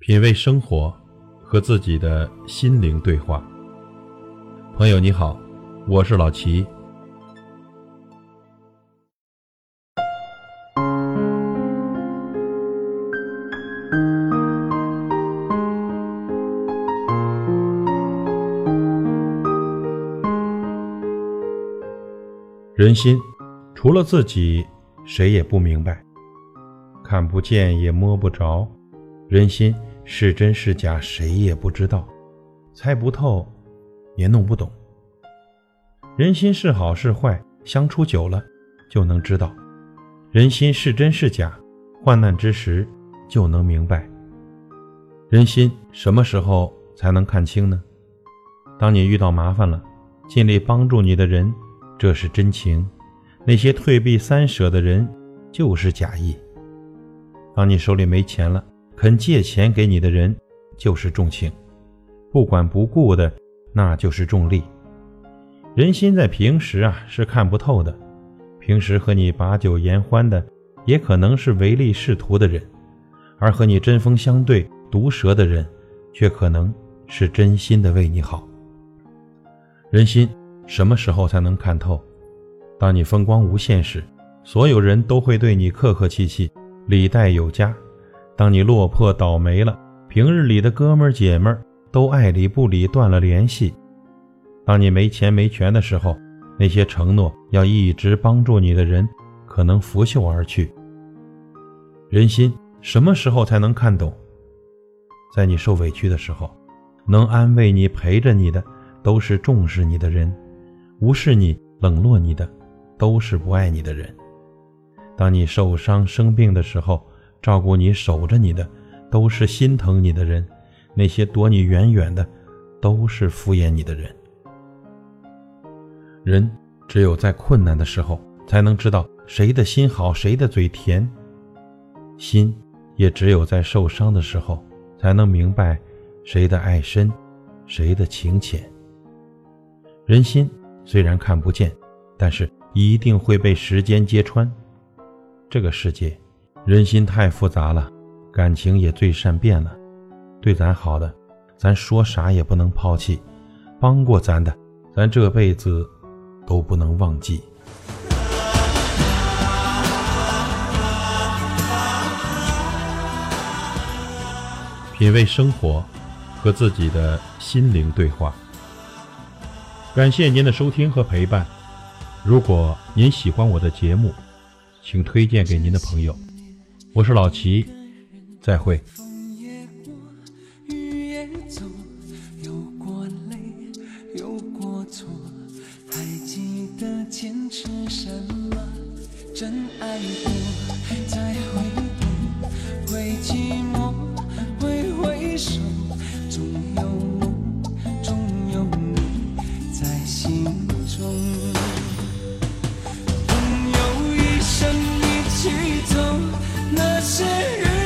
品味生活，和自己的心灵对话。朋友你好，我是老齐。人心，除了自己，谁也不明白，看不见也摸不着。人心是真是假，谁也不知道，猜不透，也弄不懂。人心是好是坏，相处久了就能知道。人心是真是假，患难之时就能明白。人心什么时候才能看清呢？当你遇到麻烦了，尽力帮助你的人。这是真情，那些退避三舍的人就是假意。当你手里没钱了，肯借钱给你的人就是重情，不管不顾的那就是重利。人心在平时啊是看不透的，平时和你把酒言欢的，也可能是唯利是图的人；而和你针锋相对、毒舌的人，却可能是真心的为你好。人心。什么时候才能看透？当你风光无限时，所有人都会对你客客气气，礼待有加；当你落魄倒霉了，平日里的哥们儿姐们儿都爱理不理，断了联系；当你没钱没权的时候，那些承诺要一直帮助你的人，可能拂袖而去。人心什么时候才能看懂？在你受委屈的时候，能安慰你、陪着你的，都是重视你的人。无视你、冷落你的，都是不爱你的人；当你受伤、生病的时候，照顾你、守着你的，都是心疼你的人；那些躲你远远的，都是敷衍你的人。人只有在困难的时候，才能知道谁的心好，谁的嘴甜；心也只有在受伤的时候，才能明白谁的爱深，谁的情浅。人心。虽然看不见，但是一定会被时间揭穿。这个世界，人心太复杂了，感情也最善变了。对咱好的，咱说啥也不能抛弃；帮过咱的，咱这辈子都不能忘记。品味生活，和自己的心灵对话。感谢您的收听和陪伴。如果您喜欢我的节目，请推荐给您的朋友。我是老齐，再会。真爱过，那些日